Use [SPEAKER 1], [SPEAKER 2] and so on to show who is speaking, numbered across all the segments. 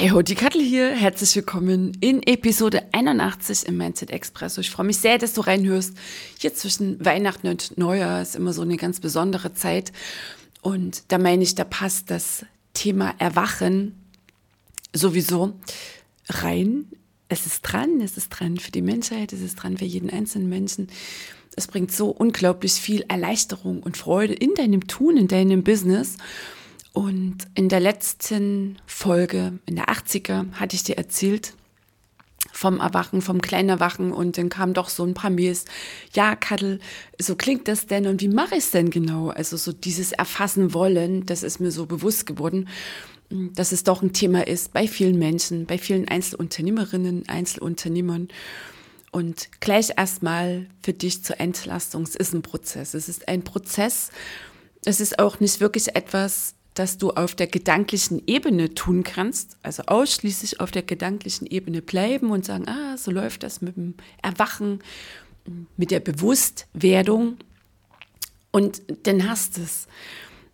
[SPEAKER 1] Hey ho, die Kattel hier. Herzlich willkommen in Episode 81 im Mindset Expresso. Ich freue mich sehr, dass du reinhörst. Hier zwischen Weihnachten und Neujahr ist immer so eine ganz besondere Zeit. Und da meine ich, da passt das Thema Erwachen sowieso rein. Es ist dran, es ist dran für die Menschheit, es ist dran für jeden einzelnen Menschen. Es bringt so unglaublich viel Erleichterung und Freude in deinem Tun, in deinem Business. Und in der letzten Folge, in der 80er, hatte ich dir erzählt vom Erwachen, vom kleinen Erwachen und dann kam doch so ein paar Mails. Ja, Kattel, so klingt das denn und wie mache ich es denn genau? Also so dieses Erfassen wollen, das ist mir so bewusst geworden, dass es doch ein Thema ist bei vielen Menschen, bei vielen Einzelunternehmerinnen, Einzelunternehmern. Und gleich erstmal für dich zur Entlastung, es ist ein Prozess. Es ist ein Prozess, es ist auch nicht wirklich etwas, dass du auf der gedanklichen Ebene tun kannst, also ausschließlich auf der gedanklichen Ebene bleiben und sagen, ah, so läuft das mit dem Erwachen, mit der Bewusstwerdung und dann hast du es.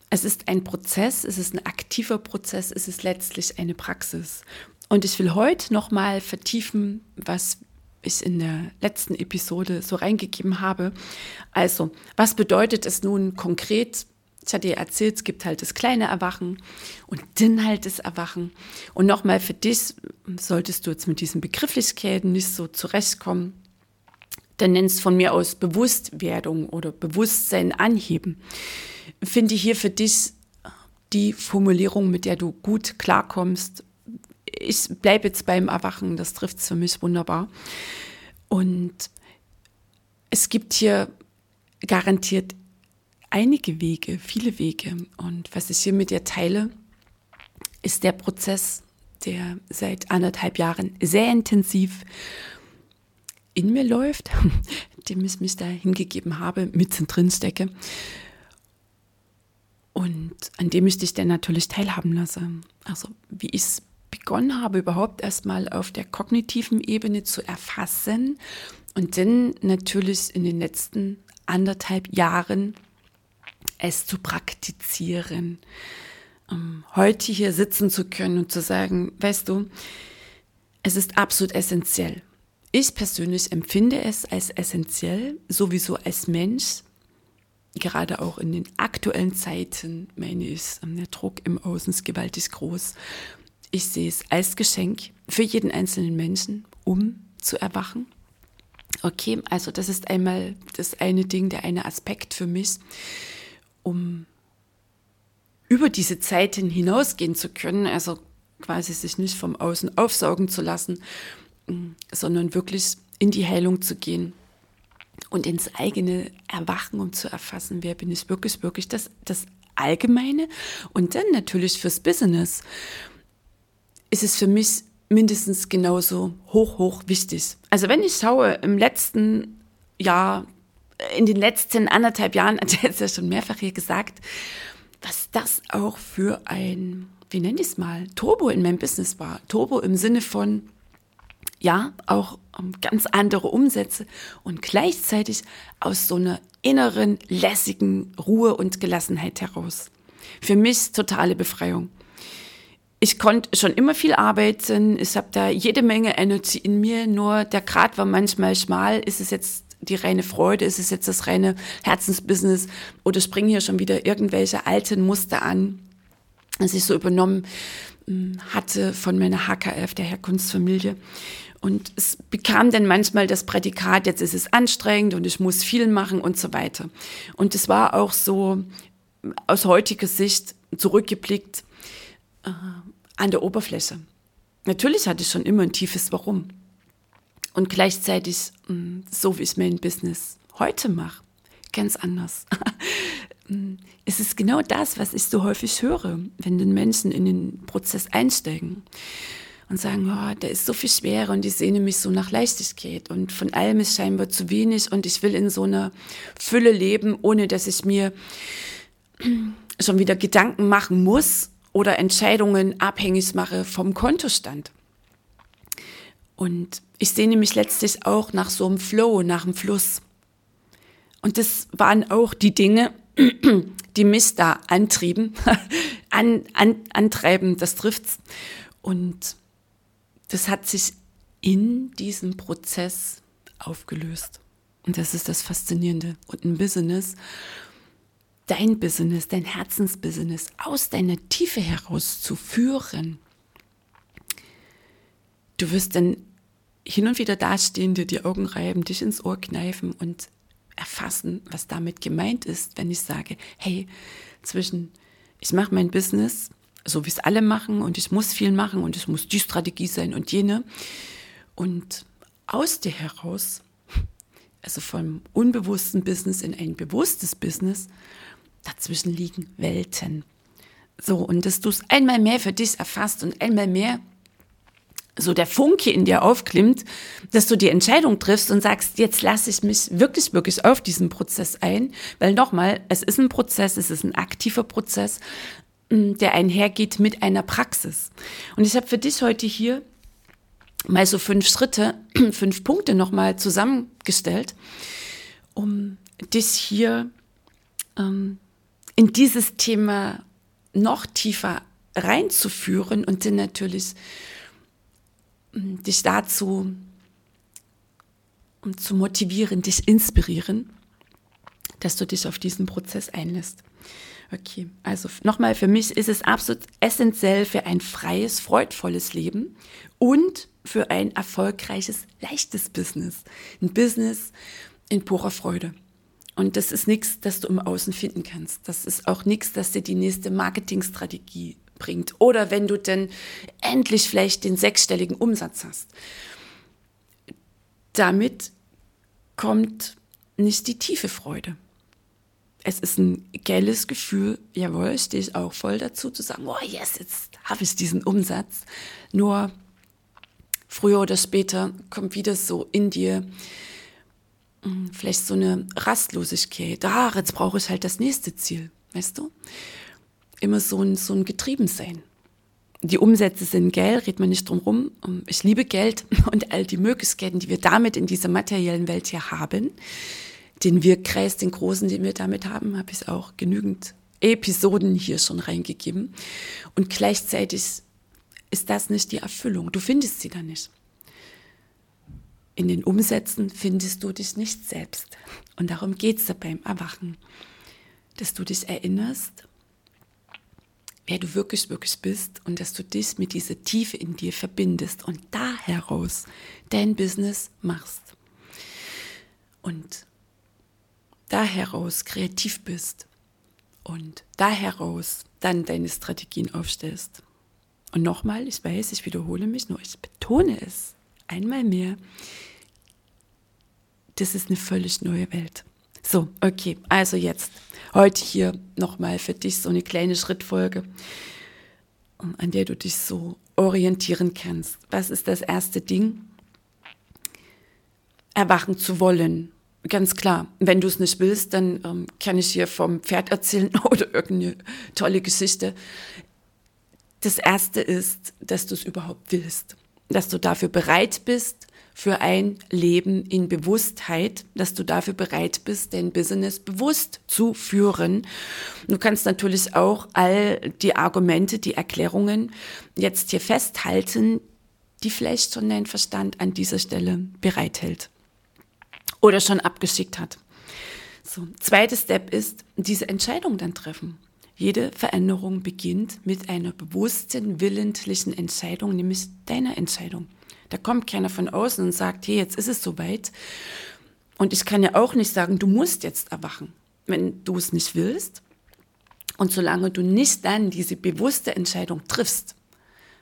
[SPEAKER 1] Es ist ein Prozess, es ist ein aktiver Prozess, es ist letztlich eine Praxis. Und ich will heute nochmal vertiefen, was ich in der letzten Episode so reingegeben habe. Also, was bedeutet es nun konkret ich hatte dir erzählt, es gibt halt das kleine Erwachen und dann halt das Erwachen. Und nochmal für dich, solltest du jetzt mit diesen Begrifflichkeiten nicht so zurechtkommen, dann nennst von mir aus Bewusstwerdung oder Bewusstsein anheben. Finde hier für dich die Formulierung, mit der du gut klarkommst. Ich bleibe jetzt beim Erwachen, das trifft es für mich wunderbar. Und es gibt hier garantiert einige Wege, viele Wege. Und was ich hier mit dir teile, ist der Prozess, der seit anderthalb Jahren sehr intensiv in mir läuft, dem ich mich da hingegeben habe, mittendrin stecke und an dem ich dich dann natürlich teilhaben lasse. Also wie ich es begonnen habe, überhaupt erstmal auf der kognitiven Ebene zu erfassen und dann natürlich in den letzten anderthalb Jahren es zu praktizieren. Um heute hier sitzen zu können und zu sagen, weißt du, es ist absolut essentiell. Ich persönlich empfinde es als essentiell, sowieso als Mensch, gerade auch in den aktuellen Zeiten, meine ich, der Druck im Außen ist gewaltig groß. Ich sehe es als Geschenk für jeden einzelnen Menschen, um zu erwachen. Okay, also das ist einmal das eine Ding, der eine Aspekt für mich um über diese Zeiten hinausgehen zu können, also quasi sich nicht vom Außen aufsaugen zu lassen, mm, sondern wirklich in die Heilung zu gehen und ins eigene Erwachen, um zu erfassen, wer bin ich wirklich, wirklich das, das Allgemeine. Und dann natürlich fürs Business ist es für mich mindestens genauso hoch, hoch wichtig. Also wenn ich schaue, im letzten Jahr in den letzten anderthalb Jahren, hat er jetzt ja schon mehrfach hier gesagt, was das auch für ein, wie nenne ich es mal, Turbo in meinem Business war. Turbo im Sinne von, ja, auch ganz andere Umsätze und gleichzeitig aus so einer inneren, lässigen Ruhe und Gelassenheit heraus. Für mich totale Befreiung. Ich konnte schon immer viel arbeiten, ich habe da jede Menge Energie in mir, nur der Grad war manchmal schmal. Ist es jetzt die reine Freude? Ist es jetzt das reine Herzensbusiness? Oder springen hier schon wieder irgendwelche alten Muster an, die ich so übernommen hm, hatte von meiner HKF, der Herkunftsfamilie? Und es bekam dann manchmal das Prädikat, jetzt ist es anstrengend und ich muss viel machen und so weiter. Und es war auch so aus heutiger Sicht zurückgeblickt äh, an der Oberfläche. Natürlich hatte ich schon immer ein tiefes Warum und gleichzeitig mm, so, wie ich mein Business heute mache, ganz anders. es ist genau das, was ich so häufig höre, wenn den Menschen in den Prozess einsteigen und sagen, oh, da ist so viel Schwere und ich sehne mich so nach Leichtigkeit und von allem ist scheinbar zu wenig und ich will in so einer Fülle leben, ohne dass ich mir schon wieder Gedanken machen muss oder Entscheidungen abhängig mache vom Kontostand. Und ich sehne mich letztlich auch nach so einem Flow, nach einem Fluss. Und das waren auch die Dinge, die mich da antrieben, an, an, antreiben, das trifft's. Und das hat sich in diesem Prozess aufgelöst. Und das ist das Faszinierende. Und ein Business, dein Business, dein Herzensbusiness aus deiner Tiefe heraus zu führen. Du wirst dann hin und wieder dastehen, dir die Augen reiben, dich ins Ohr kneifen und erfassen, was damit gemeint ist, wenn ich sage, hey, zwischen ich mache mein Business, so wie es alle machen und ich muss viel machen und es muss die Strategie sein und jene. Und aus dir heraus, also vom unbewussten Business in ein bewusstes Business, dazwischen liegen Welten. So, und dass du es einmal mehr für dich erfasst und einmal mehr so der Funke in dir aufklimmt, dass du die Entscheidung triffst und sagst, jetzt lasse ich mich wirklich, wirklich auf diesen Prozess ein, weil nochmal, es ist ein Prozess, es ist ein aktiver Prozess, mm, der einhergeht mit einer Praxis. Und ich habe für dich heute hier mal so fünf Schritte, fünf Punkte nochmal zusammengestellt, um dich hier ähm, in dieses Thema noch tiefer reinzuführen und dann natürlich dich dazu zu motivieren, dich inspirieren, dass du dich auf diesen Prozess einlässt. Okay, also nochmal, für mich ist es absolut essentiell für ein freies, freudvolles Leben und für ein erfolgreiches, leichtes Business. Ein Business in purer Freude. Und das ist nichts, das du im Außen finden kannst. Das ist auch nichts, das dir die nächste Marketingstrategie bringt. Oder wenn du denn endlich vielleicht den sechsstelligen Umsatz hast. Damit kommt nicht die tiefe Freude. Es ist ein geiles Gefühl, jawohl, stehe ich auch voll dazu, zu sagen, oh yes, jetzt habe ich diesen Umsatz. Nur früher oder später kommt wieder so in dir hm, vielleicht so eine Rastlosigkeit. Ah, jetzt brauche ich halt das nächste Ziel, weißt du? Immer so ein, so ein Getriebensein. Die Umsätze sind geil, redet man nicht drum rum. Ich liebe Geld und all die Möglichkeiten, die wir damit in dieser materiellen Welt hier haben. Den Wirkkreis, den großen, den wir damit haben, habe ich auch genügend Episoden hier schon reingegeben. Und gleichzeitig ist das nicht die Erfüllung. Du findest sie da nicht. In den Umsätzen findest du dich nicht selbst. Und darum geht es da beim Erwachen. Dass du dich erinnerst, wer du wirklich, wirklich bist und dass du dich mit dieser Tiefe in dir verbindest und da heraus dein Business machst. Und da heraus kreativ bist und da heraus dann deine Strategien aufstellst. Und nochmal, ich weiß, ich wiederhole mich, nur ich betone es einmal mehr, das ist eine völlig neue Welt. So, okay, also jetzt heute hier nochmal für dich so eine kleine Schrittfolge, an der du dich so orientieren kannst. Was ist das erste Ding? Erwachen zu wollen. Ganz klar, wenn du es nicht willst, dann ähm, kann ich hier vom Pferd erzählen oder irgendeine tolle Geschichte. Das erste ist, dass du es überhaupt willst, dass du dafür bereit bist, für ein Leben in Bewusstheit, dass du dafür bereit bist, dein Business bewusst zu führen. Du kannst natürlich auch all die Argumente, die Erklärungen jetzt hier festhalten, die vielleicht schon dein Verstand an dieser Stelle bereithält oder schon abgeschickt hat. So, zweiter Step ist, diese Entscheidung dann treffen. Jede Veränderung beginnt mit einer bewussten, willentlichen Entscheidung, nämlich deiner Entscheidung. Da kommt keiner von außen und sagt, hey, jetzt ist es soweit. Und ich kann ja auch nicht sagen, du musst jetzt erwachen, wenn du es nicht willst. Und solange du nicht dann diese bewusste Entscheidung triffst,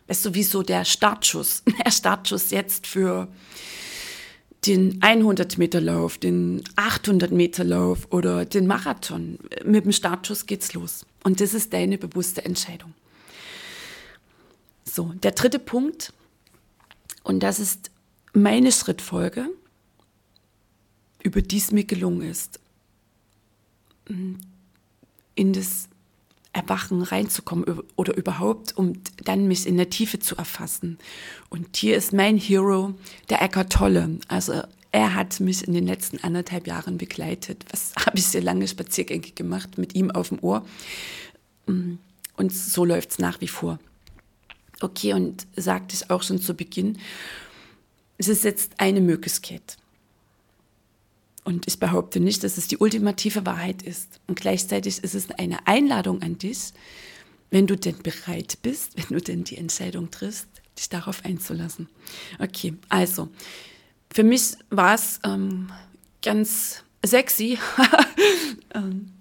[SPEAKER 1] weißt du, wie so der Startschuss, der Startschuss jetzt für den 100 Meter Lauf, den 800 Meter Lauf oder den Marathon. Mit dem Startschuss geht's los. Und das ist deine bewusste Entscheidung. So, der dritte Punkt, und das ist meine Schrittfolge, über die es mir gelungen ist, in das Erwachen reinzukommen oder überhaupt, um dann mich in der Tiefe zu erfassen. Und hier ist mein Hero, der Eckart Tolle. Also er hat mich in den letzten anderthalb Jahren begleitet. Was habe ich sehr lange Spaziergänge gemacht mit ihm auf dem Ohr. Und so läuft es nach wie vor. Okay, und sagte ich auch schon zu Beginn, es ist jetzt eine Möglichkeit. Und ich behaupte nicht, dass es die ultimative Wahrheit ist. Und gleichzeitig ist es eine Einladung an dich, wenn du denn bereit bist, wenn du denn die Entscheidung triffst, dich darauf einzulassen. Okay, also, für mich war es ähm, ganz sexy, ähm,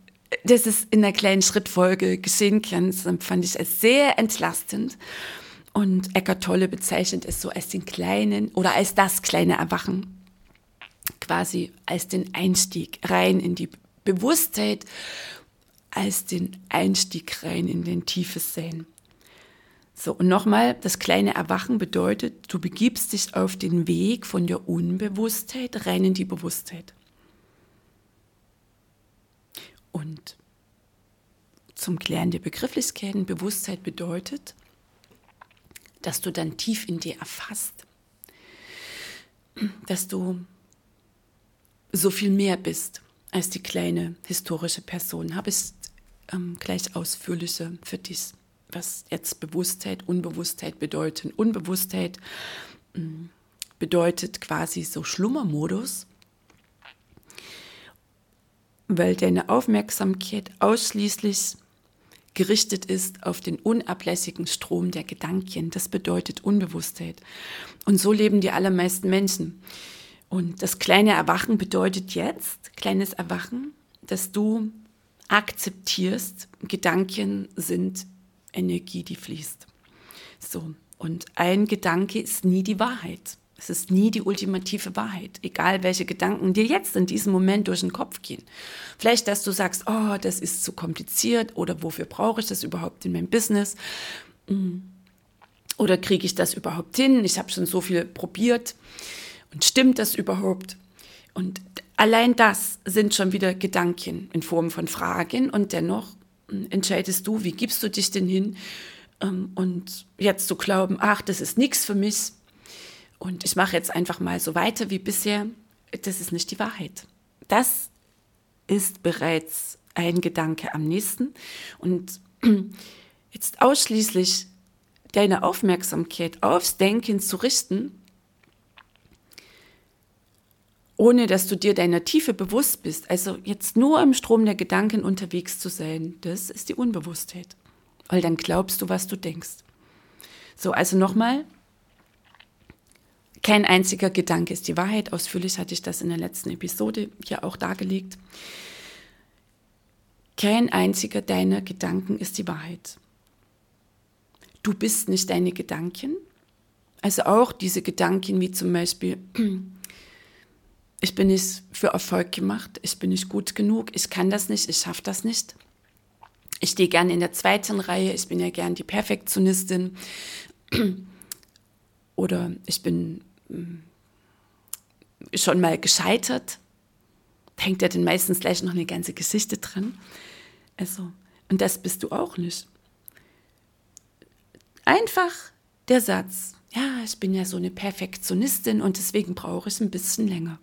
[SPEAKER 1] dass es in einer kleinen Schrittfolge geschehen kann. Das fand ich als sehr entlastend. Und Eckart Tolle bezeichnet es so als den kleinen oder als das kleine Erwachen quasi als den Einstieg rein in die Bewusstheit, als den Einstieg rein in den tiefes Sein. So, und nochmal, das kleine Erwachen bedeutet, du begibst dich auf den Weg von der Unbewusstheit rein in die Bewusstheit. Und zum Klären der Begrifflichkeiten, Bewusstheit bedeutet, dass du dann tief in dir erfasst, dass du so viel mehr bist als die kleine historische Person. Habe ich ähm, gleich ausführlicher für dich, was jetzt Bewusstheit, Unbewusstheit bedeuten. Unbewusstheit ähm, bedeutet quasi so Schlummermodus, weil deine Aufmerksamkeit ausschließlich gerichtet ist auf den unablässigen Strom der Gedanken. Das bedeutet Unbewusstheit. Und so leben die allermeisten Menschen. Und das kleine Erwachen bedeutet jetzt, kleines Erwachen, dass du akzeptierst, Gedanken sind Energie, die fließt. So. Und ein Gedanke ist nie die Wahrheit. Es ist nie die ultimative Wahrheit, egal welche Gedanken dir jetzt in diesem Moment durch den Kopf gehen. Vielleicht, dass du sagst, oh, das ist zu kompliziert oder wofür brauche ich das überhaupt in meinem Business? Mm. Oder kriege ich das überhaupt hin? Ich habe schon so viel probiert. Und stimmt das überhaupt? Und allein das sind schon wieder Gedanken in Form von Fragen und dennoch hm, entscheidest du, wie gibst du dich denn hin? Ähm, und jetzt zu glauben, ach, das ist nichts für mich und ich mache jetzt einfach mal so weiter wie bisher, das ist nicht die Wahrheit. Das ist bereits ein Gedanke am nächsten und jetzt ausschließlich deine Aufmerksamkeit aufs Denken zu richten, ohne dass du dir deiner Tiefe bewusst bist. Also jetzt nur im Strom der Gedanken unterwegs zu sein, das ist die Unbewusstheit. Weil dann glaubst du, was du denkst. So, also nochmal, kein einziger Gedanke ist die Wahrheit. Ausführlich hatte ich das in der letzten Episode ja auch dargelegt. Kein einziger deiner Gedanken ist die Wahrheit. Du bist nicht deine Gedanken. Also auch diese Gedanken wie zum Beispiel, ich bin nicht für Erfolg gemacht, ich bin nicht gut genug, ich kann das nicht, ich schaffe das nicht. Ich stehe gerne in der zweiten Reihe, ich bin ja gern die Perfektionistin. Oder ich bin schon mal gescheitert. Hängt ja dann meistens gleich noch eine ganze Geschichte dran. Also, und das bist du auch nicht. Einfach der Satz, ja, ich bin ja so eine Perfektionistin und deswegen brauche ich ein bisschen länger.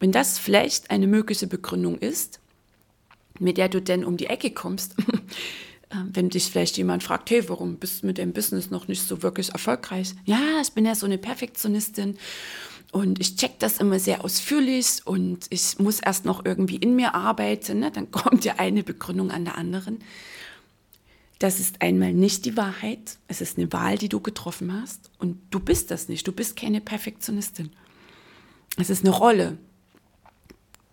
[SPEAKER 1] Wenn das vielleicht eine mögliche Begründung ist, mit der du denn um die Ecke kommst, wenn dich vielleicht jemand fragt, hey, warum bist du mit deinem Business noch nicht so wirklich erfolgreich? Ja, ich bin ja so eine Perfektionistin und ich check das immer sehr ausführlich und ich muss erst noch irgendwie in mir arbeiten. Ne? Dann kommt ja eine Begründung an der anderen. Das ist einmal nicht die Wahrheit. Es ist eine Wahl, die du getroffen hast und du bist das nicht. Du bist keine Perfektionistin. Es ist eine Rolle,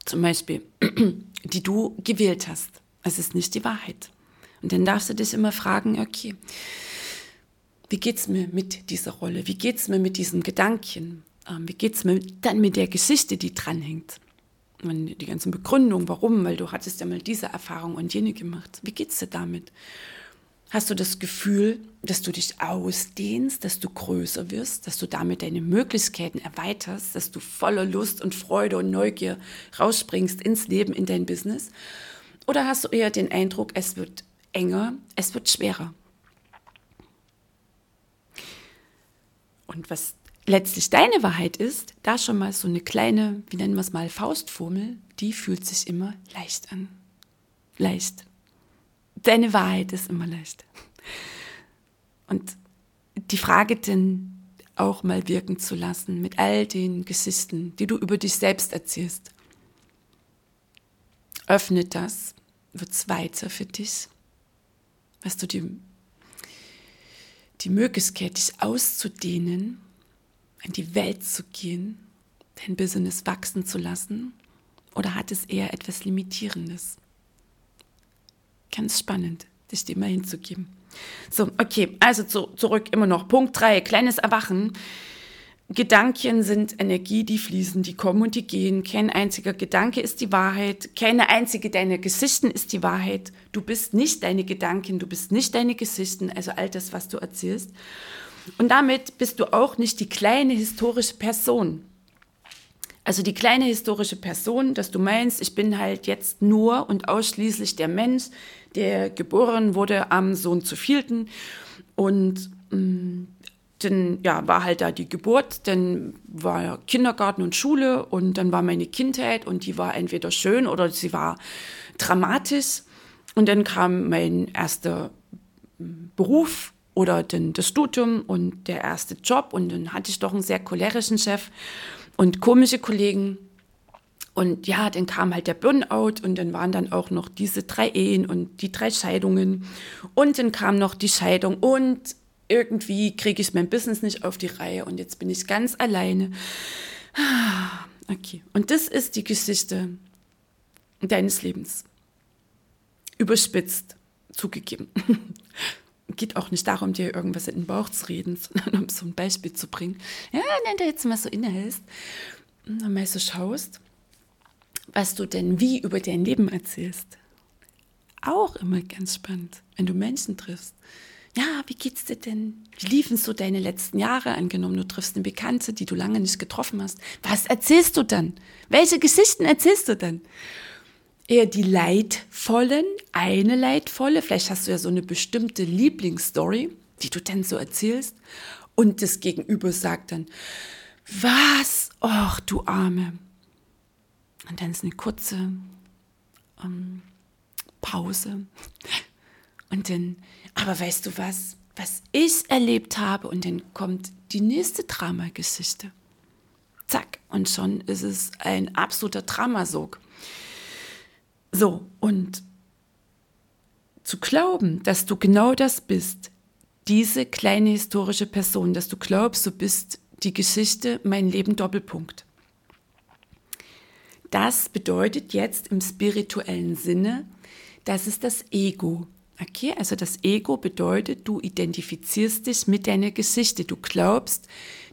[SPEAKER 1] zum Beispiel, die du gewählt hast. Es ist nicht die Wahrheit. Und dann darfst du dich immer fragen, okay, wie geht es mir mit dieser Rolle? Wie geht es mir mit diesem Gedanken? Ähm, wie geht es dann mit der Geschichte, die dranhängt? Und die ganzen Begründungen, warum, weil du hattest ja mal diese Erfahrung und jene gemacht. Wie geht's dir damit? Hast du das Gefühl, dass du dich ausdehnst, dass du größer wirst, dass du damit deine Möglichkeiten erweiterst, dass du voller Lust und Freude und Neugier rausspringst ins Leben, in dein Business? Oder hast du eher den Eindruck, es wird enger, es wird schwerer? Und was letztlich deine Wahrheit ist, da schon mal so eine kleine, wie nennen wir es mal, Faustformel, die fühlt sich immer leicht an. Leicht. Deine Wahrheit ist immer leicht. Und die Frage denn auch mal wirken zu lassen mit all den Geschichten, die du über dich selbst erzählst. Öffnet das, wird es weiter für dich. Hast du die, die Möglichkeit, dich auszudehnen in die Welt zu gehen, dein Business wachsen zu lassen? Oder hat es eher etwas Limitierendes? Ganz spannend, dich dem mal hinzugeben. So, okay, also zu, zurück immer noch. Punkt 3, kleines Erwachen. Gedanken sind Energie, die fließen, die kommen und die gehen. Kein einziger Gedanke ist die Wahrheit. Keine einzige deiner Geschichten ist die Wahrheit. Du bist nicht deine Gedanken, du bist nicht deine Geschichten, also all das, was du erzählst. Und damit bist du auch nicht die kleine historische Person. Also die kleine historische Person, dass du meinst, ich bin halt jetzt nur und ausschließlich der Mensch, der geboren wurde am Sohn zu vielten. Und ähm, dann ja, war halt da die Geburt, dann war Kindergarten und Schule und dann war meine Kindheit und die war entweder schön oder sie war dramatisch. Und dann kam mein erster Beruf oder dann das Studium und der erste Job und dann hatte ich doch einen sehr cholerischen Chef und komische Kollegen. Und ja, dann kam halt der Burnout und dann waren dann auch noch diese drei Ehen und die drei Scheidungen. Und dann kam noch die Scheidung und irgendwie kriege ich mein Business nicht auf die Reihe und jetzt bin ich ganz alleine. Okay, und das ist die Geschichte deines Lebens. Überspitzt zugegeben. geht auch nicht darum, dir irgendwas in den Bauch zu reden, sondern um so ein Beispiel zu bringen. Ja, wenn du jetzt mal so innehältst und mal so schaust, was du denn wie über dein Leben erzählst. Auch immer ganz spannend, wenn du Menschen triffst. Ja, wie geht's dir denn? Wie liefen so deine letzten Jahre? Angenommen, du triffst eine Bekannte, die du lange nicht getroffen hast. Was erzählst du dann? Welche Geschichten erzählst du dann? eher die leidvollen, eine leidvolle, vielleicht hast du ja so eine bestimmte Lieblingsstory, die du dann so erzählst und das Gegenüber sagt dann, was? Och, du Arme. Und dann ist eine kurze ähm, Pause. Und dann, aber weißt du was, was ich erlebt habe? Und dann kommt die nächste Dramageschichte. Zack, und schon ist es ein absoluter Dramasog. So, und zu glauben, dass du genau das bist, diese kleine historische Person, dass du glaubst, du bist die Geschichte, mein Leben Doppelpunkt. Das bedeutet jetzt im spirituellen Sinne, das ist das Ego. Okay, also das Ego bedeutet, du identifizierst dich mit deiner Geschichte. Du glaubst,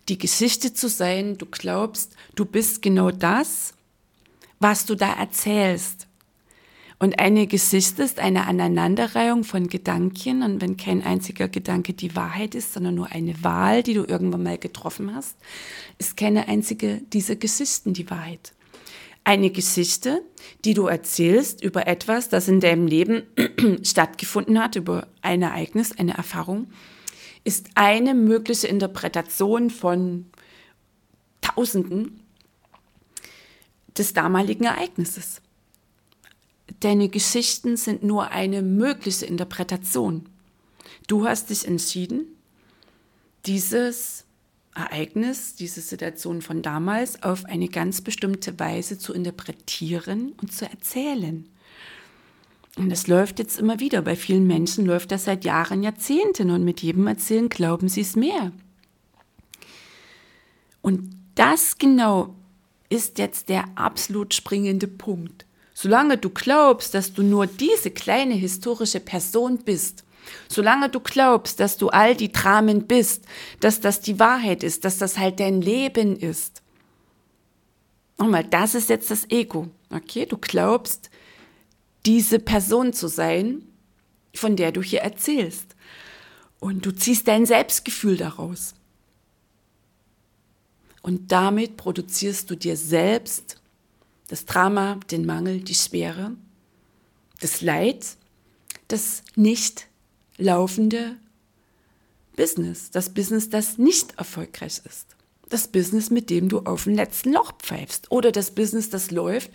[SPEAKER 1] die Geschichte zu sein. Du glaubst, du bist genau das, was du da erzählst. Und eine Geschichte ist eine Aneinanderreihung von Gedanken. Und wenn kein einziger Gedanke die Wahrheit ist, sondern nur eine Wahl, die du irgendwann mal getroffen hast, ist keine einzige dieser Geschichten die Wahrheit. Eine Geschichte, die du erzählst über etwas, das in deinem Leben stattgefunden hat, über ein Ereignis, eine Erfahrung, ist eine mögliche Interpretation von Tausenden des damaligen Ereignisses. Deine Geschichten sind nur eine mögliche Interpretation. Du hast dich entschieden, dieses Ereignis, diese Situation von damals auf eine ganz bestimmte Weise zu interpretieren und zu erzählen. Und das läuft jetzt immer wieder. Bei vielen Menschen läuft das seit Jahren, Jahrzehnten und mit jedem Erzählen glauben sie es mehr. Und das genau ist jetzt der absolut springende Punkt. Solange du glaubst, dass du nur diese kleine historische Person bist, Solange du glaubst, dass du all die Dramen bist, dass das die Wahrheit ist, dass das halt dein Leben ist. Nochmal, das ist jetzt das Ego. Okay, du glaubst, diese Person zu sein, von der du hier erzählst. Und du ziehst dein Selbstgefühl daraus. Und damit produzierst du dir selbst das Drama, den Mangel, die Schwere, das Leid, das nicht laufende Business, das Business, das nicht erfolgreich ist. Das Business, mit dem du auf dem letzten Loch pfeifst. Oder das Business, das läuft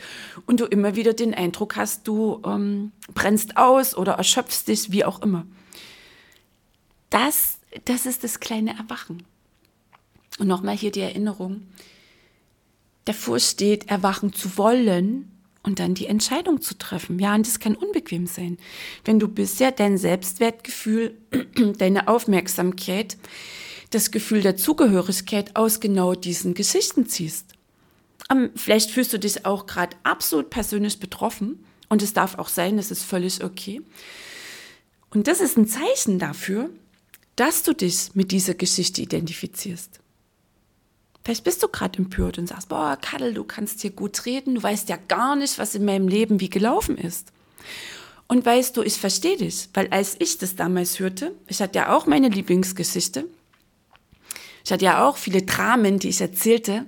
[SPEAKER 1] und du immer wieder den Eindruck hast, du ähm, brennst aus oder erschöpfst dich, wie auch immer. Das, das ist das kleine Erwachen. Und nochmal hier die Erinnerung, davor steht, erwachen zu wollen und dann die Entscheidung zu treffen. Ja, und das kann unbequem sein. Wenn du bisher dein Selbstwertgefühl, deine Aufmerksamkeit, das Gefühl der Zugehörigkeit aus genau diesen Geschichten ziehst. Um, vielleicht fühlst du dich auch gerade absolut persönlich betroffen und es darf auch sein, das ist völlig okay. Und das ist ein Zeichen dafür, dass du dich mit dieser Geschichte identifizierst. Vielleicht bist du gerade empört und sagst, boah, Kadel, du kannst hier gut reden, du weißt ja gar nicht, was in meinem Leben wie gelaufen ist. Und weißt du, ich verstehe dich, weil als ich das damals hörte, ich hatte ja auch meine Lieblingsgeschichte, ich hatte ja auch viele Dramen, die ich erzählte,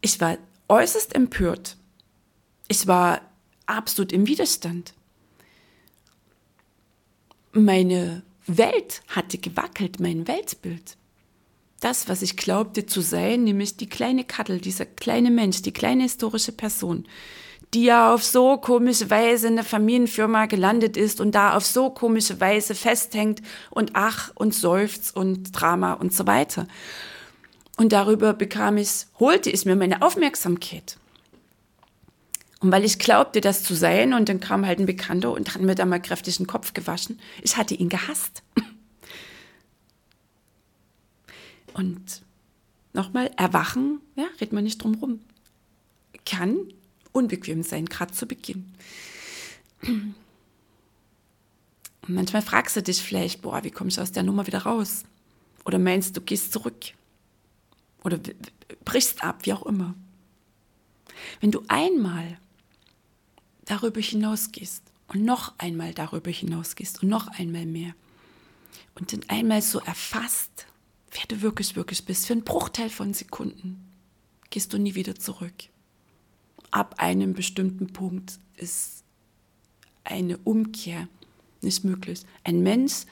[SPEAKER 1] ich war äußerst empört. Ich war absolut im Widerstand. Meine Welt hatte gewackelt, mein Weltbild das, was ich glaubte zu sein, nämlich die kleine Kattel, dieser kleine Mensch, die kleine historische Person, die ja auf so komische Weise in der Familienfirma gelandet ist und da auf so komische Weise festhängt und ach und seufzt und Drama und so weiter. Und darüber bekam ich, holte ich mir meine Aufmerksamkeit. Und weil ich glaubte, das zu sein, und dann kam halt ein Bekannter und hat mir da mal kräftig den Kopf gewaschen, ich hatte ihn gehasst. Und nochmal, erwachen, ja, redet man nicht drum rum, kann unbequem sein, gerade zu Beginn. Und manchmal fragst du dich vielleicht, boah, wie komme ich aus der Nummer wieder raus? Oder meinst du, gehst zurück? Oder brichst ab, wie auch immer. Wenn du einmal darüber hinausgehst und noch einmal darüber hinausgehst und noch einmal mehr und dann einmal so erfasst, wer du wirklich, wirklich bist, für einen Bruchteil von Sekunden gehst du nie wieder zurück. Ab einem bestimmten Punkt ist eine Umkehr nicht möglich. Ein Mensch,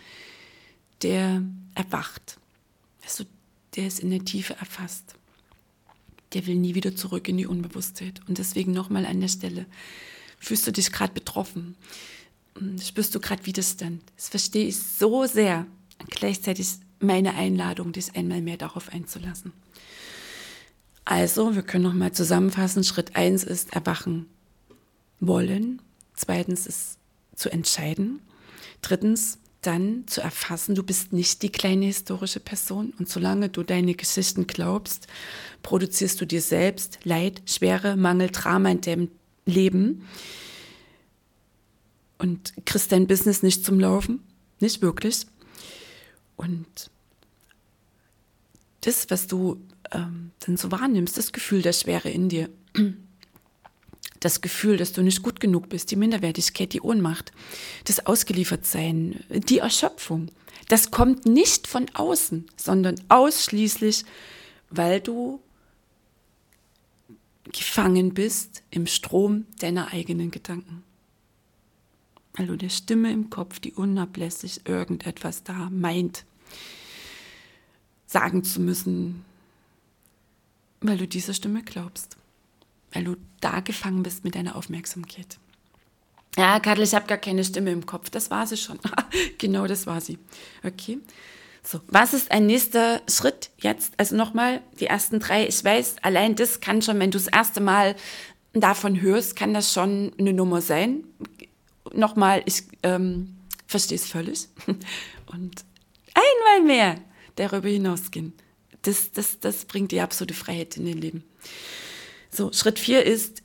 [SPEAKER 1] der erwacht, also der ist in der Tiefe erfasst, der will nie wieder zurück in die Unbewusstheit. Und deswegen nochmal an der Stelle, fühlst du dich gerade betroffen, spürst du gerade Widerstand. Das verstehe ich so sehr. Und gleichzeitig meine Einladung, dich einmal mehr darauf einzulassen. Also, wir können nochmal zusammenfassen. Schritt eins ist erwachen wollen. Zweitens ist zu entscheiden. Drittens dann zu erfassen, du bist nicht die kleine historische Person und solange du deine Geschichten glaubst, produzierst du dir selbst Leid, Schwere, Mangel, Drama in deinem Leben und kriegst dein Business nicht zum Laufen, nicht wirklich. Und das, was du ähm, dann so wahrnimmst, das Gefühl der Schwere in dir, das Gefühl, dass du nicht gut genug bist, die Minderwertigkeit, die Ohnmacht, das Ausgeliefertsein, die Erschöpfung, das kommt nicht von außen, sondern ausschließlich, weil du gefangen bist im Strom deiner eigenen Gedanken. Du der Stimme im Kopf, die unablässig irgendetwas da meint, sagen zu müssen, weil du dieser Stimme glaubst, weil du da gefangen bist mit deiner Aufmerksamkeit. Ja, Kadel, ich habe gar keine Stimme im Kopf. Das war sie schon. genau, das war sie. Okay. So, was ist ein nächster Schritt jetzt? Also nochmal, die ersten drei. Ich weiß, allein das kann schon, wenn du das erste Mal davon hörst, kann das schon eine Nummer sein. Nochmal, ich ähm, verstehe es völlig. Und einmal mehr darüber hinausgehen. Das, das, das bringt die absolute Freiheit in dein Leben. So, Schritt vier ist,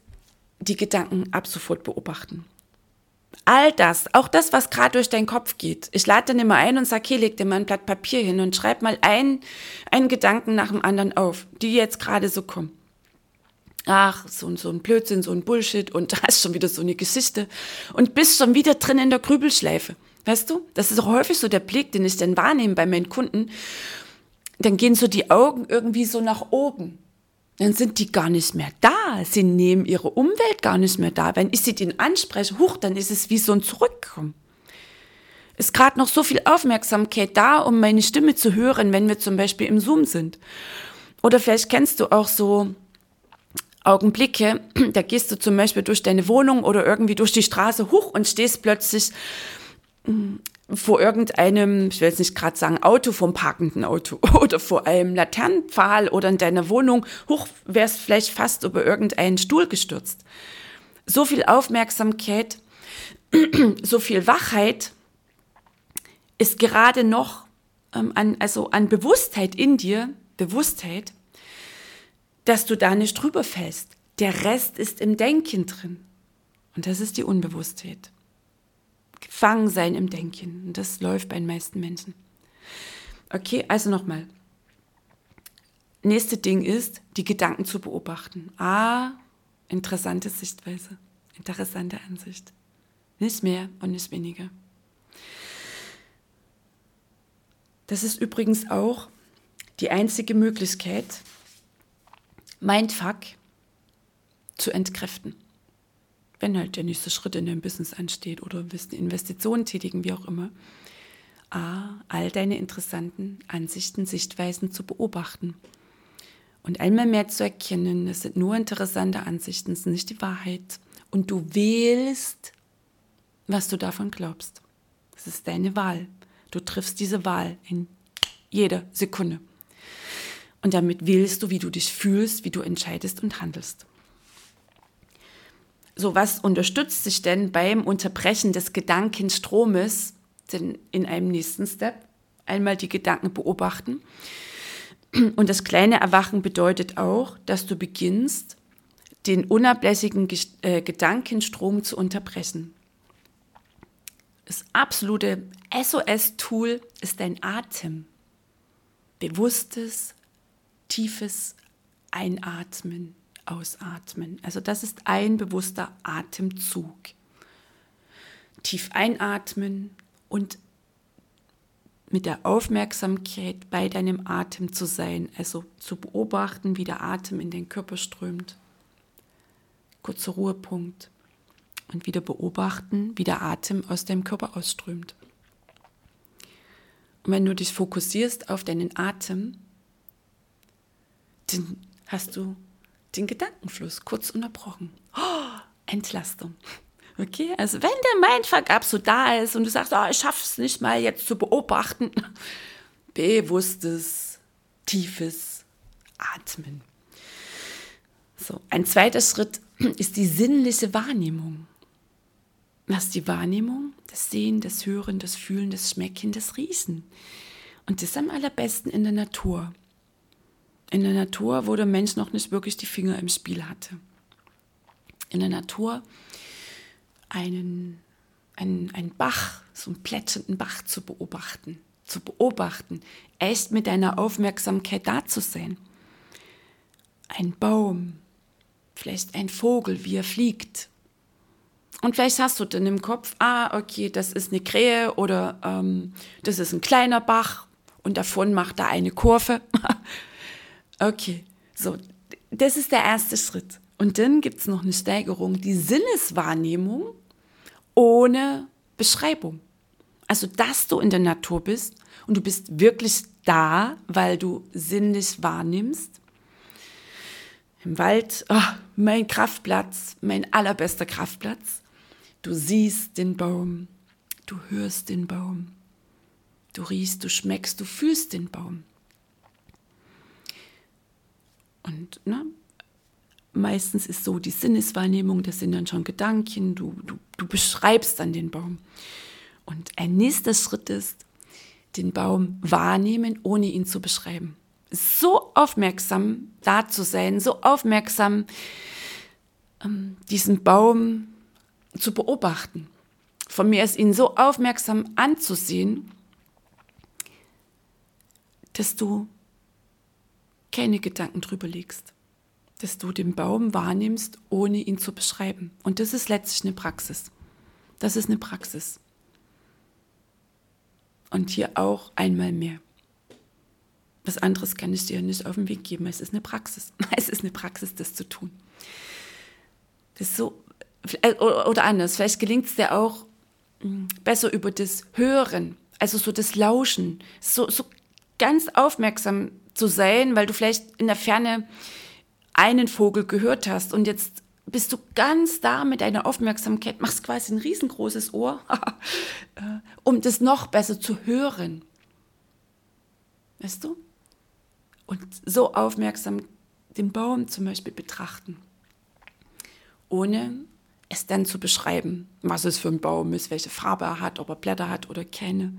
[SPEAKER 1] die Gedanken ab sofort beobachten. All das, auch das, was gerade durch deinen Kopf geht. Ich lade dann immer ein und sage, hier, leg dir mal ein Blatt Papier hin und schreib mal ein, einen Gedanken nach dem anderen auf, die jetzt gerade so kommen. Ach, so, so ein Blödsinn, so ein Bullshit und da ist schon wieder so eine Geschichte und bist schon wieder drin in der Grübelschleife. Weißt du? Das ist auch häufig so der Blick, den ich dann wahrnehme bei meinen Kunden. Dann gehen so die Augen irgendwie so nach oben dann sind die gar nicht mehr da. Sie nehmen ihre Umwelt gar nicht mehr da. Wenn ich sie den anspreche, huch, dann ist es wie so ein Zurückkommen. Ist gerade noch so viel Aufmerksamkeit da, um meine Stimme zu hören, wenn wir zum Beispiel im Zoom sind. Oder vielleicht kennst du auch so Augenblicke, da gehst du zum Beispiel durch deine Wohnung oder irgendwie durch die Straße hoch und stehst plötzlich vor irgendeinem, ich will jetzt nicht gerade sagen Auto, vom parkenden Auto oder vor einem Laternenpfahl oder in deiner Wohnung, hoch wärst vielleicht fast über irgendeinen Stuhl gestürzt. So viel Aufmerksamkeit, so viel Wachheit ist gerade noch ähm, an, also an Bewusstheit in dir, Bewusstheit, dass du da nicht drüber fällst. Der Rest ist im Denken drin. Und das ist die Unbewusstheit gefangen sein im Denken. Und das läuft bei den meisten Menschen. Okay, also nochmal. Nächste Ding ist, die Gedanken zu beobachten. Ah, interessante Sichtweise, interessante Ansicht. Nicht mehr und nicht weniger. Das ist übrigens auch die einzige Möglichkeit, Mindfuck zu entkräften wenn halt der nächste Schritt in deinem Business ansteht oder willst eine Investition tätigen, wie auch immer. A, all deine interessanten Ansichten, Sichtweisen zu beobachten. Und einmal mehr zu erkennen, es sind nur interessante Ansichten, es ist nicht die Wahrheit. Und du wählst, was du davon glaubst. Es ist deine Wahl. Du triffst diese Wahl in jeder Sekunde. Und damit wählst du, wie du dich fühlst, wie du entscheidest und handelst. So, was unterstützt sich denn beim Unterbrechen des Gedankenstromes denn in einem nächsten Step? Einmal die Gedanken beobachten. Und das kleine Erwachen bedeutet auch, dass du beginnst, den unablässigen äh, Gedankenstrom zu unterbrechen. Das absolute SOS-Tool ist dein Atem. Bewusstes, tiefes Einatmen ausatmen. Also das ist ein bewusster Atemzug. Tief einatmen und mit der Aufmerksamkeit bei deinem Atem zu sein, also zu beobachten, wie der Atem in den Körper strömt. Kurzer Ruhepunkt. Und wieder beobachten, wie der Atem aus deinem Körper ausströmt. Und wenn du dich fokussierst auf deinen Atem, dann hast du den Gedankenfluss kurz unterbrochen. Oh, Entlastung. Okay, also wenn der Mindfuck ab so da ist und du sagst, oh, ich es nicht mal jetzt zu beobachten, bewusstes, tiefes Atmen. So, ein zweiter Schritt ist die sinnliche Wahrnehmung. Was die Wahrnehmung? Das Sehen, das Hören, das Fühlen, das Schmecken, das Riechen. Und das am allerbesten in der Natur in der Natur, wo der Mensch noch nicht wirklich die Finger im Spiel hatte. In der Natur einen, einen, einen Bach, so einen plätschenden Bach zu beobachten, zu beobachten, echt mit deiner Aufmerksamkeit da zu sein. Ein Baum, vielleicht ein Vogel, wie er fliegt. Und vielleicht hast du dann im Kopf, ah, okay, das ist eine Krähe oder ähm, das ist ein kleiner Bach und davon macht er eine Kurve. Okay, so, das ist der erste Schritt. Und dann gibt es noch eine Steigerung, die Sinneswahrnehmung ohne Beschreibung. Also, dass du in der Natur bist und du bist wirklich da, weil du sinnlich wahrnimmst. Im Wald, oh, mein Kraftplatz, mein allerbester Kraftplatz. Du siehst den Baum, du hörst den Baum, du riechst, du schmeckst, du fühlst den Baum. Und ne, meistens ist so die Sinneswahrnehmung, das sind dann schon Gedanken, du, du, du beschreibst dann den Baum. Und ein nächster Schritt ist, den Baum wahrnehmen, ohne ihn zu beschreiben. So aufmerksam da zu sein, so aufmerksam ähm, diesen Baum zu beobachten. Von mir ist ihn so aufmerksam anzusehen, dass du keine Gedanken drüber legst, dass du den Baum wahrnimmst, ohne ihn zu beschreiben. Und das ist letztlich eine Praxis. Das ist eine Praxis. Und hier auch einmal mehr. Was anderes kann ich dir nicht auf den Weg geben. Es ist eine Praxis. Es ist eine Praxis, das zu tun. Das so, äh, oder anders, vielleicht gelingt es dir auch hm, besser über das Hören, also so das Lauschen, so, so ganz aufmerksam zu sein, weil du vielleicht in der Ferne einen Vogel gehört hast und jetzt bist du ganz da mit deiner Aufmerksamkeit, machst quasi ein riesengroßes Ohr, äh, um das noch besser zu hören. Weißt du? Und so aufmerksam den Baum zum Beispiel betrachten, ohne es dann zu beschreiben, was es für ein Baum ist, welche Farbe er hat, ob er Blätter hat oder keine.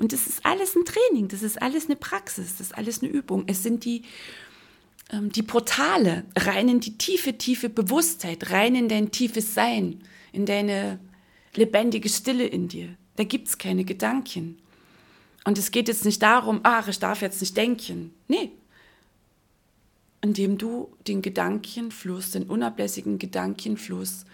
[SPEAKER 1] Und das ist alles ein Training, das ist alles eine Praxis, das ist alles eine Übung. Es sind die, ähm, die Portale rein in die tiefe, tiefe Bewusstheit, rein in dein tiefes Sein, in deine lebendige Stille in dir. Da gibt es keine Gedanken. Und es geht jetzt nicht darum, ach, ich darf jetzt nicht denken. Nee. Indem du den Gedankenfluss, den unablässigen Gedankenfluss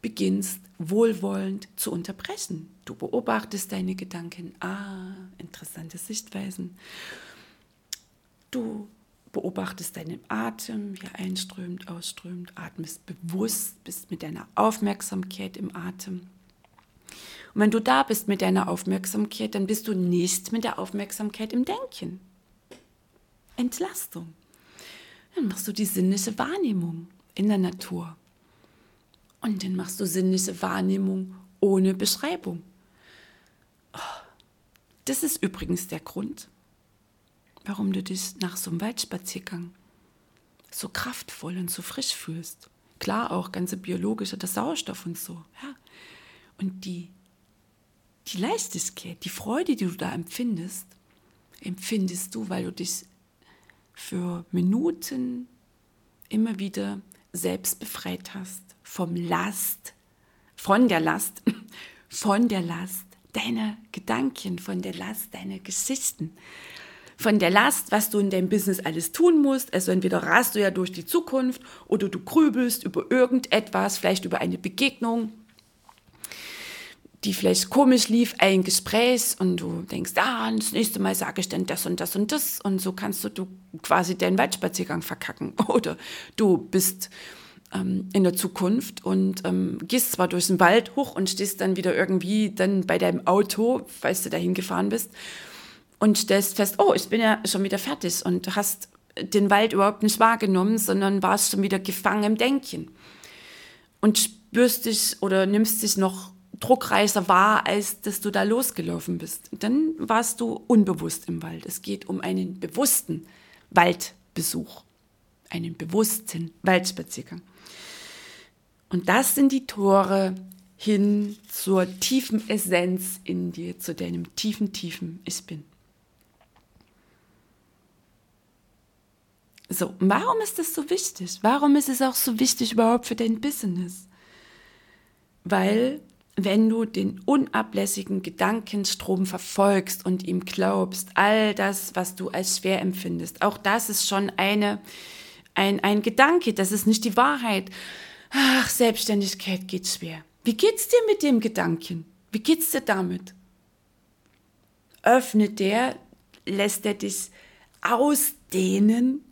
[SPEAKER 1] beginnst wohlwollend zu unterbrechen. Du beobachtest deine Gedanken. Ah, interessante Sichtweisen. Du beobachtest deinen Atem, wie er einströmt, ausströmt, atmest bewusst, bist mit deiner Aufmerksamkeit im Atem. Und wenn du da bist mit deiner Aufmerksamkeit, dann bist du nicht mit der Aufmerksamkeit im Denken. Entlastung. Dann machst du die sinnliche Wahrnehmung in der Natur. Und dann machst du sinnliche Wahrnehmung ohne Beschreibung. Das ist übrigens der Grund, warum du dich nach so einem Waldspaziergang so kraftvoll und so frisch fühlst. Klar auch ganze biologische, der Sauerstoff und so. Ja. Und die die Leichtigkeit, die Freude, die du da empfindest, empfindest du, weil du dich für Minuten immer wieder selbst befreit hast vom Last, von der Last, von der Last deiner Gedanken, von der Last deiner Geschichten, von der Last, was du in deinem Business alles tun musst. Also entweder rast du ja durch die Zukunft oder du grübelst über irgendetwas, vielleicht über eine Begegnung, die vielleicht komisch lief, ein Gespräch und du denkst, ah, das nächste Mal sage ich dann das und das und das und so kannst du, du quasi deinen Waldspaziergang verkacken. Oder du bist ähm, in der Zukunft und ähm, gehst zwar durch den Wald hoch und stehst dann wieder irgendwie dann bei deinem Auto, falls du dahin gefahren bist und stellst fest, oh, ich bin ja schon wieder fertig und hast den Wald überhaupt nicht wahrgenommen, sondern warst schon wieder gefangen im Denken und spürst dich oder nimmst dich noch druckreicher war, als dass du da losgelaufen bist. Dann warst du unbewusst im Wald. Es geht um einen bewussten Waldbesuch, einen bewussten Waldspaziergang. Und das sind die Tore hin zur tiefen Essenz in dir, zu deinem tiefen, tiefen Ich bin. So, warum ist das so wichtig? Warum ist es auch so wichtig überhaupt für dein Business? Weil wenn du den unablässigen Gedankenstrom verfolgst und ihm glaubst, all das, was du als schwer empfindest, auch das ist schon eine, ein, ein Gedanke, das ist nicht die Wahrheit. Ach, Selbstständigkeit geht schwer. Wie geht's dir mit dem Gedanken? Wie geht's dir damit? Öffnet der, lässt er dich ausdehnen?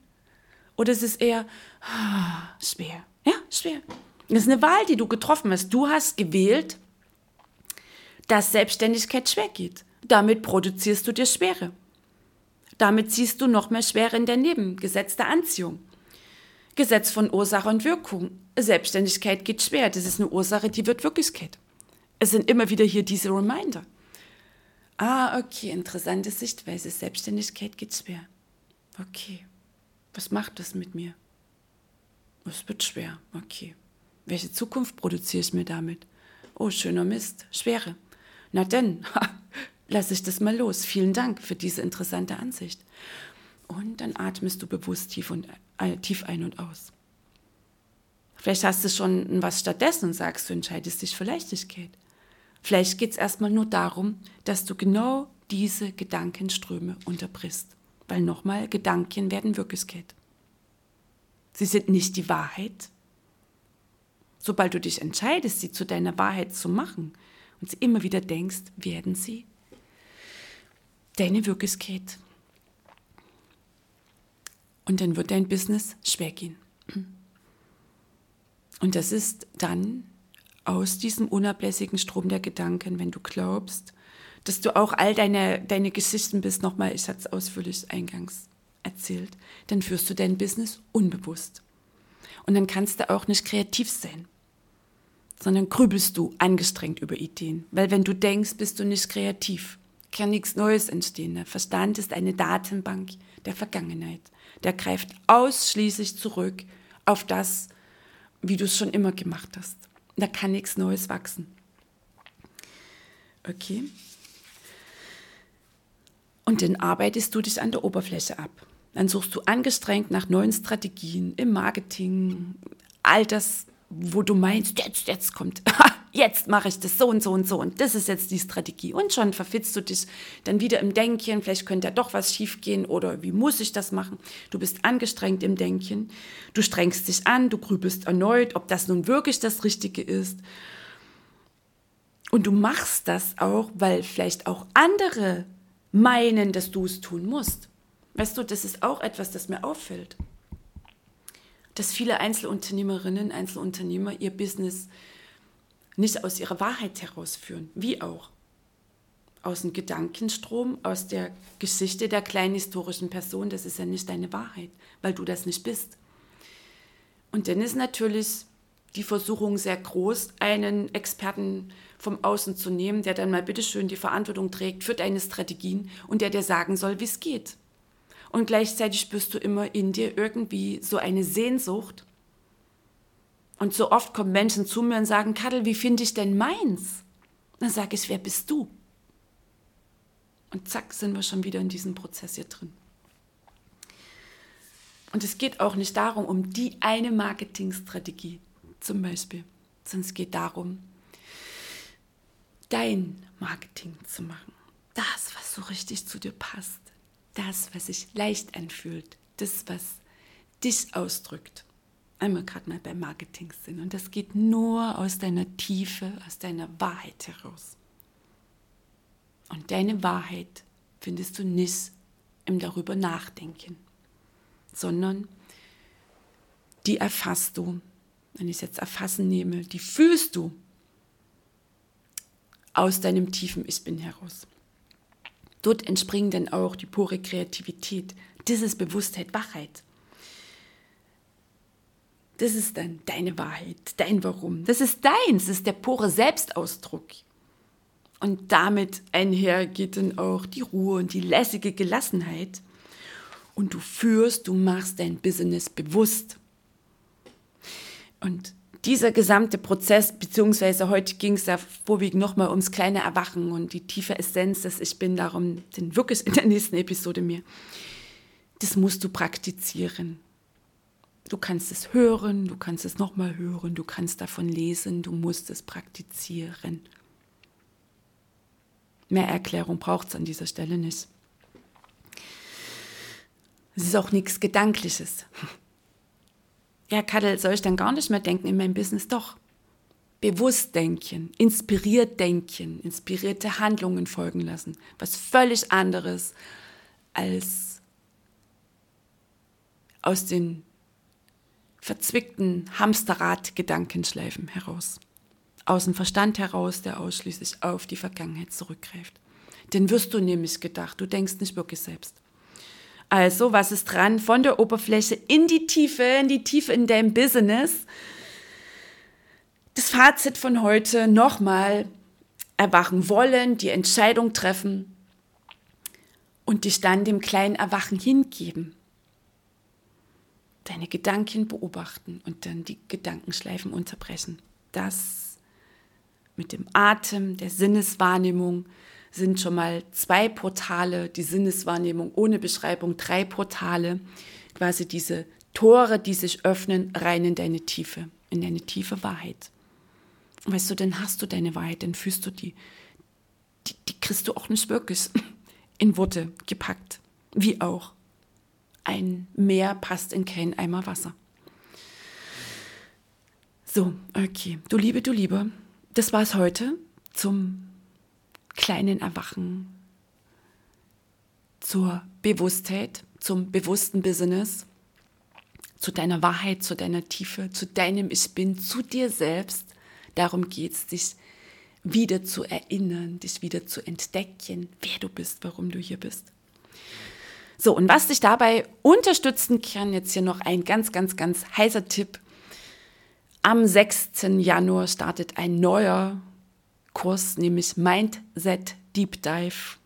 [SPEAKER 1] Oder ist es eher ah, schwer? Ja, schwer. Das ist eine Wahl, die du getroffen hast. Du hast gewählt, dass Selbstständigkeit schwer geht. Damit produzierst du dir Schwere. Damit ziehst du noch mehr Schwere in dein Leben. Gesetz der Anziehung. Gesetz von Ursache und Wirkung. Selbstständigkeit geht schwer. Das ist eine Ursache, die wird Wirklichkeit. Es sind immer wieder hier diese Reminder. Ah, okay, interessante Sichtweise. Selbstständigkeit geht schwer. Okay, was macht das mit mir? Es wird schwer. Okay. Welche Zukunft produziere ich mir damit? Oh, schöner Mist. Schwere. Na denn, lasse ich das mal los. Vielen Dank für diese interessante Ansicht. Und dann atmest du bewusst tief, und, tief ein und aus. Vielleicht hast du schon was stattdessen und sagst, du entscheidest dich für Leichtigkeit. Vielleicht geht es erstmal nur darum, dass du genau diese Gedankenströme unterbrichst. Weil nochmal, Gedanken werden Wirklichkeit. Sie sind nicht die Wahrheit. Sobald du dich entscheidest, sie zu deiner Wahrheit zu machen und sie immer wieder denkst, werden sie deine Wirklichkeit. Und dann wird dein Business schwer gehen. Und das ist dann aus diesem unablässigen Strom der Gedanken, wenn du glaubst, dass du auch all deine, deine Geschichten bist, nochmal, ich hatte es ausführlich eingangs erzählt, dann führst du dein Business unbewusst. Und dann kannst du auch nicht kreativ sein, sondern grübelst du angestrengt über Ideen. Weil wenn du denkst, bist du nicht kreativ, kann nichts Neues entstehen. Der Verstand ist eine Datenbank der Vergangenheit. Der greift ausschließlich zurück auf das, wie du es schon immer gemacht hast. Da kann nichts Neues wachsen. Okay. Und dann arbeitest du dich an der Oberfläche ab. Dann suchst du angestrengt nach neuen Strategien im Marketing, all das, wo du meinst, jetzt, jetzt kommt, jetzt mache ich das so und so und so und das ist jetzt die Strategie. Und schon verfitzt du dich dann wieder im Denken, vielleicht könnte ja doch was schiefgehen oder wie muss ich das machen? Du bist angestrengt im Denken, du strengst dich an, du grübelst erneut, ob das nun wirklich das Richtige ist. Und du machst das auch, weil vielleicht auch andere meinen, dass du es tun musst. Weißt du, das ist auch etwas, das mir auffällt. Dass viele Einzelunternehmerinnen, Einzelunternehmer ihr Business nicht aus ihrer Wahrheit herausführen. Wie auch? Aus dem Gedankenstrom, aus der Geschichte der kleinen historischen Person. Das ist ja nicht deine Wahrheit, weil du das nicht bist. Und dann ist natürlich die Versuchung sehr groß, einen Experten vom Außen zu nehmen, der dann mal bitteschön die Verantwortung trägt für deine Strategien und der dir sagen soll, wie es geht. Und gleichzeitig spürst du immer in dir irgendwie so eine Sehnsucht. Und so oft kommen Menschen zu mir und sagen, Kadel, wie finde ich denn meins? Dann sage ich, wer bist du? Und zack, sind wir schon wieder in diesem Prozess hier drin. Und es geht auch nicht darum, um die eine Marketingstrategie zum Beispiel, sondern es geht darum, dein Marketing zu machen. Das, was so richtig zu dir passt. Das, was sich leicht anfühlt. Das, was dich ausdrückt. Einmal gerade mal beim Marketing sind. Und das geht nur aus deiner Tiefe, aus deiner Wahrheit heraus. Und deine Wahrheit findest du nicht im darüber nachdenken, sondern die erfasst du. Wenn ich es jetzt erfassen nehme, die fühlst du aus deinem tiefen Ich Bin heraus. Dort entspringen dann auch die pure Kreativität, dieses Bewusstheit, Wachheit. Das ist dann deine Wahrheit, dein Warum. Das ist deins, das ist der pure Selbstausdruck. Und damit einher geht dann auch die Ruhe und die lässige Gelassenheit. Und du führst, du machst dein Business bewusst. Und dieser gesamte Prozess, beziehungsweise heute ging es ja vorwiegend nochmal ums kleine Erwachen und die tiefe Essenz, dass ich bin, darum den wirklich in der nächsten Episode mir. Das musst du praktizieren. Du kannst es hören, du kannst es nochmal hören, du kannst davon lesen, du musst es praktizieren. Mehr Erklärung braucht es an dieser Stelle nicht. Es ist auch nichts Gedankliches ja, Kadel, soll ich dann gar nicht mehr denken in meinem Business? Doch. Bewusst denken, inspiriert denken, inspirierte Handlungen folgen lassen. Was völlig anderes als aus den verzwickten Hamsterrad-Gedankenschleifen heraus. Aus dem Verstand heraus, der ausschließlich auf die Vergangenheit zurückgreift. Den wirst du nämlich gedacht, du denkst nicht wirklich selbst. Also, was ist dran? Von der Oberfläche in die Tiefe, in die Tiefe in deinem Business. Das Fazit von heute nochmal erwachen wollen, die Entscheidung treffen und dich dann dem kleinen Erwachen hingeben. Deine Gedanken beobachten und dann die Gedankenschleifen unterbrechen. Das mit dem Atem, der Sinneswahrnehmung, sind schon mal zwei Portale, die Sinneswahrnehmung ohne Beschreibung, drei Portale, quasi diese Tore, die sich öffnen, rein in deine Tiefe, in deine tiefe Wahrheit. weißt du, dann hast du deine Wahrheit, dann fühlst du die. Die, die kriegst du auch nicht wirklich in Worte gepackt. Wie auch. Ein Meer passt in kein Eimer Wasser. So, okay. Du Liebe, du Liebe. Das war es heute zum kleinen Erwachen, zur Bewusstheit, zum bewussten Business, zu deiner Wahrheit, zu deiner Tiefe, zu deinem Ich Bin, zu dir selbst. Darum geht es, dich wieder zu erinnern, dich wieder zu entdecken, wer du bist, warum du hier bist. So, und was dich dabei unterstützen kann, jetzt hier noch ein ganz, ganz, ganz heißer Tipp. Am 6. Januar startet ein neuer Kurs, nämlich Mindset Deep Dive.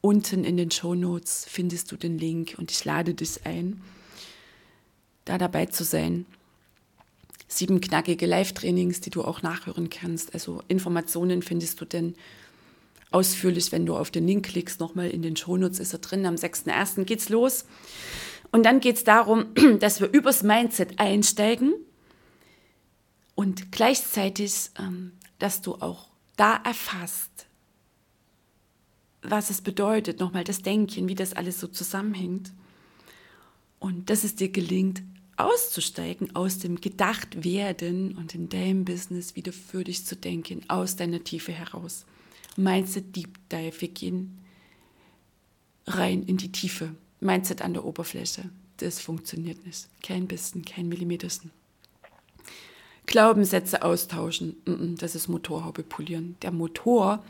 [SPEAKER 1] Unten in den Show Notes findest du den Link und ich lade dich ein, da dabei zu sein. Sieben knackige Live-Trainings, die du auch nachhören kannst. Also Informationen findest du denn ausführlich, wenn du auf den Link klickst. Nochmal in den Shownotes ist er drin. Am 6.1. geht's los. Und dann geht es darum, dass wir übers Mindset einsteigen und gleichzeitig, ähm, dass du auch da erfasst, was es bedeutet, nochmal das Denken, wie das alles so zusammenhängt. Und dass es dir gelingt, auszusteigen aus dem Gedachtwerden und in deinem Business wieder für dich zu denken, aus deiner Tiefe heraus. Mindset Deep Dive, wir gehen rein in die Tiefe. Mindset an der Oberfläche, das funktioniert nicht. Kein bisschen, kein Millimetersten. Glaubenssätze austauschen, das ist Motorhaube polieren. Der Motor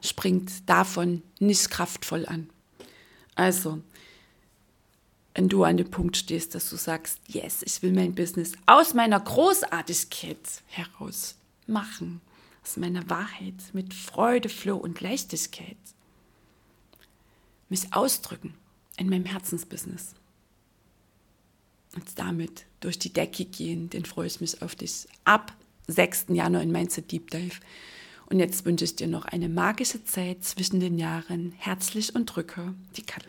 [SPEAKER 1] springt davon nicht kraftvoll an. Also, wenn du an dem Punkt stehst, dass du sagst, yes, ich will mein Business aus meiner Großartigkeit heraus machen, aus meiner Wahrheit mit Freude, Flow und Leichtigkeit, mich ausdrücken in meinem Herzensbusiness und damit durch die Decke gehen, den freue ich mich auf dich ab 6. Januar in Mindset Deep Dive. Und jetzt wünsche ich dir noch eine magische Zeit zwischen den Jahren. Herzlich und drücke die Kattel.